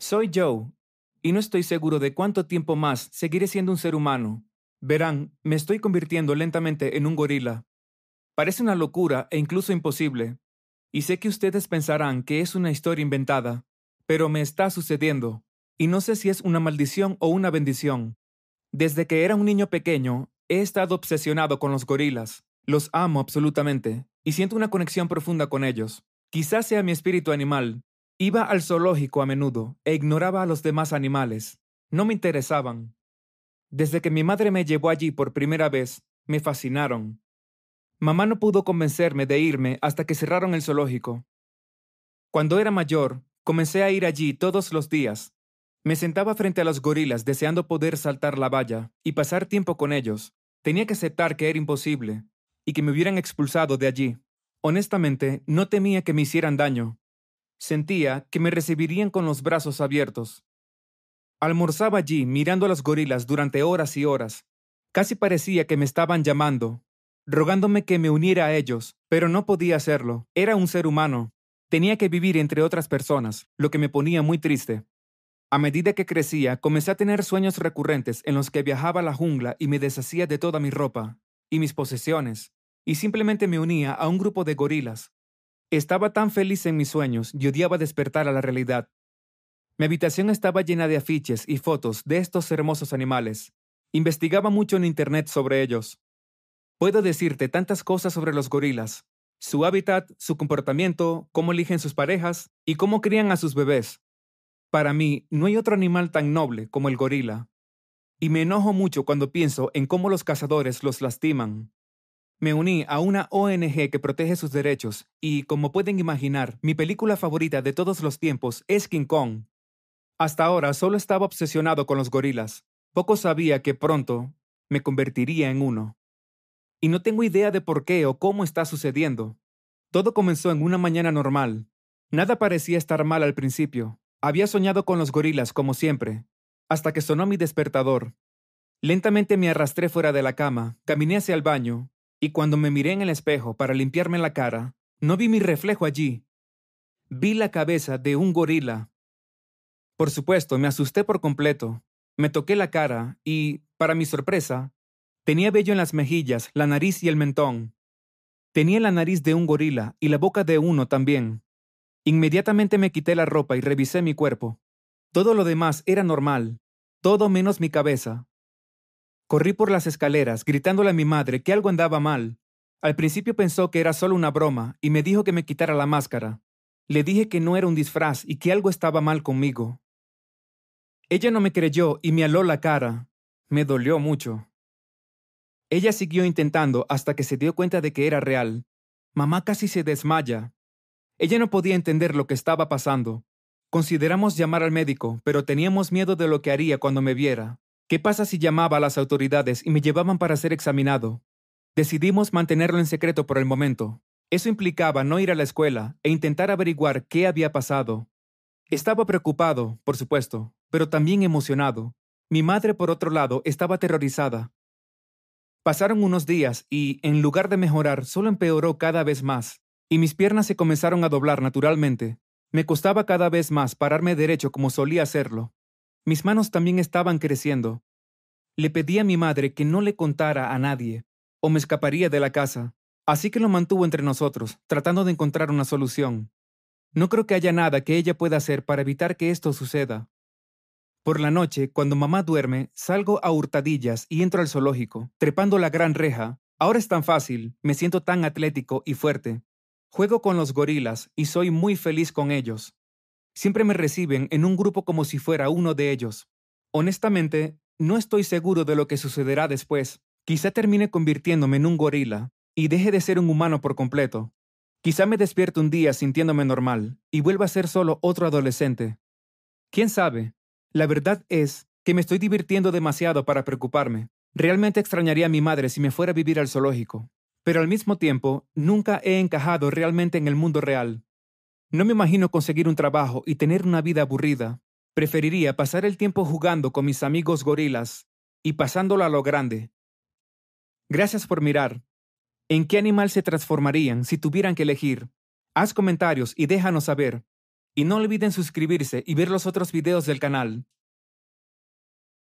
Soy Joe, y no estoy seguro de cuánto tiempo más seguiré siendo un ser humano. Verán, me estoy convirtiendo lentamente en un gorila. Parece una locura e incluso imposible. Y sé que ustedes pensarán que es una historia inventada, pero me está sucediendo, y no sé si es una maldición o una bendición. Desde que era un niño pequeño, he estado obsesionado con los gorilas. Los amo absolutamente, y siento una conexión profunda con ellos. Quizás sea mi espíritu animal. Iba al zoológico a menudo e ignoraba a los demás animales. No me interesaban. Desde que mi madre me llevó allí por primera vez, me fascinaron. Mamá no pudo convencerme de irme hasta que cerraron el zoológico. Cuando era mayor, comencé a ir allí todos los días. Me sentaba frente a los gorilas deseando poder saltar la valla y pasar tiempo con ellos. Tenía que aceptar que era imposible y que me hubieran expulsado de allí. Honestamente, no temía que me hicieran daño. Sentía que me recibirían con los brazos abiertos. Almorzaba allí mirando a los gorilas durante horas y horas. Casi parecía que me estaban llamando, rogándome que me uniera a ellos, pero no podía hacerlo. Era un ser humano. Tenía que vivir entre otras personas, lo que me ponía muy triste. A medida que crecía, comencé a tener sueños recurrentes en los que viajaba a la jungla y me deshacía de toda mi ropa y mis posesiones, y simplemente me unía a un grupo de gorilas. Estaba tan feliz en mis sueños y odiaba despertar a la realidad. Mi habitación estaba llena de afiches y fotos de estos hermosos animales. Investigaba mucho en Internet sobre ellos. Puedo decirte tantas cosas sobre los gorilas, su hábitat, su comportamiento, cómo eligen sus parejas y cómo crían a sus bebés. Para mí, no hay otro animal tan noble como el gorila. Y me enojo mucho cuando pienso en cómo los cazadores los lastiman. Me uní a una ONG que protege sus derechos y, como pueden imaginar, mi película favorita de todos los tiempos es King Kong. Hasta ahora solo estaba obsesionado con los gorilas. Poco sabía que pronto me convertiría en uno. Y no tengo idea de por qué o cómo está sucediendo. Todo comenzó en una mañana normal. Nada parecía estar mal al principio. Había soñado con los gorilas como siempre, hasta que sonó mi despertador. Lentamente me arrastré fuera de la cama, caminé hacia el baño, y cuando me miré en el espejo para limpiarme la cara, no vi mi reflejo allí. Vi la cabeza de un gorila por supuesto, me asusté por completo. Me toqué la cara y, para mi sorpresa, tenía vello en las mejillas, la nariz y el mentón. Tenía la nariz de un gorila y la boca de uno también. Inmediatamente me quité la ropa y revisé mi cuerpo. Todo lo demás era normal, todo menos mi cabeza. Corrí por las escaleras, gritándole a mi madre que algo andaba mal. Al principio pensó que era solo una broma y me dijo que me quitara la máscara. Le dije que no era un disfraz y que algo estaba mal conmigo. Ella no me creyó y me aló la cara. Me dolió mucho. Ella siguió intentando hasta que se dio cuenta de que era real. Mamá casi se desmaya. Ella no podía entender lo que estaba pasando. Consideramos llamar al médico, pero teníamos miedo de lo que haría cuando me viera. ¿Qué pasa si llamaba a las autoridades y me llevaban para ser examinado? Decidimos mantenerlo en secreto por el momento. Eso implicaba no ir a la escuela e intentar averiguar qué había pasado. Estaba preocupado, por supuesto, pero también emocionado. Mi madre, por otro lado, estaba aterrorizada. Pasaron unos días y, en lugar de mejorar, solo empeoró cada vez más, y mis piernas se comenzaron a doblar naturalmente. Me costaba cada vez más pararme derecho como solía hacerlo. Mis manos también estaban creciendo. Le pedí a mi madre que no le contara a nadie, o me escaparía de la casa, así que lo mantuvo entre nosotros, tratando de encontrar una solución. No creo que haya nada que ella pueda hacer para evitar que esto suceda. Por la noche, cuando mamá duerme, salgo a hurtadillas y entro al zoológico, trepando la gran reja. Ahora es tan fácil, me siento tan atlético y fuerte. Juego con los gorilas y soy muy feliz con ellos. Siempre me reciben en un grupo como si fuera uno de ellos. Honestamente, no estoy seguro de lo que sucederá después. Quizá termine convirtiéndome en un gorila y deje de ser un humano por completo. Quizá me despierte un día sintiéndome normal y vuelva a ser solo otro adolescente. ¿Quién sabe? La verdad es que me estoy divirtiendo demasiado para preocuparme. Realmente extrañaría a mi madre si me fuera a vivir al zoológico. Pero al mismo tiempo, nunca he encajado realmente en el mundo real. No me imagino conseguir un trabajo y tener una vida aburrida. Preferiría pasar el tiempo jugando con mis amigos gorilas y pasándolo a lo grande. Gracias por mirar. ¿En qué animal se transformarían si tuvieran que elegir? Haz comentarios y déjanos saber. Y no olviden suscribirse y ver los otros videos del canal.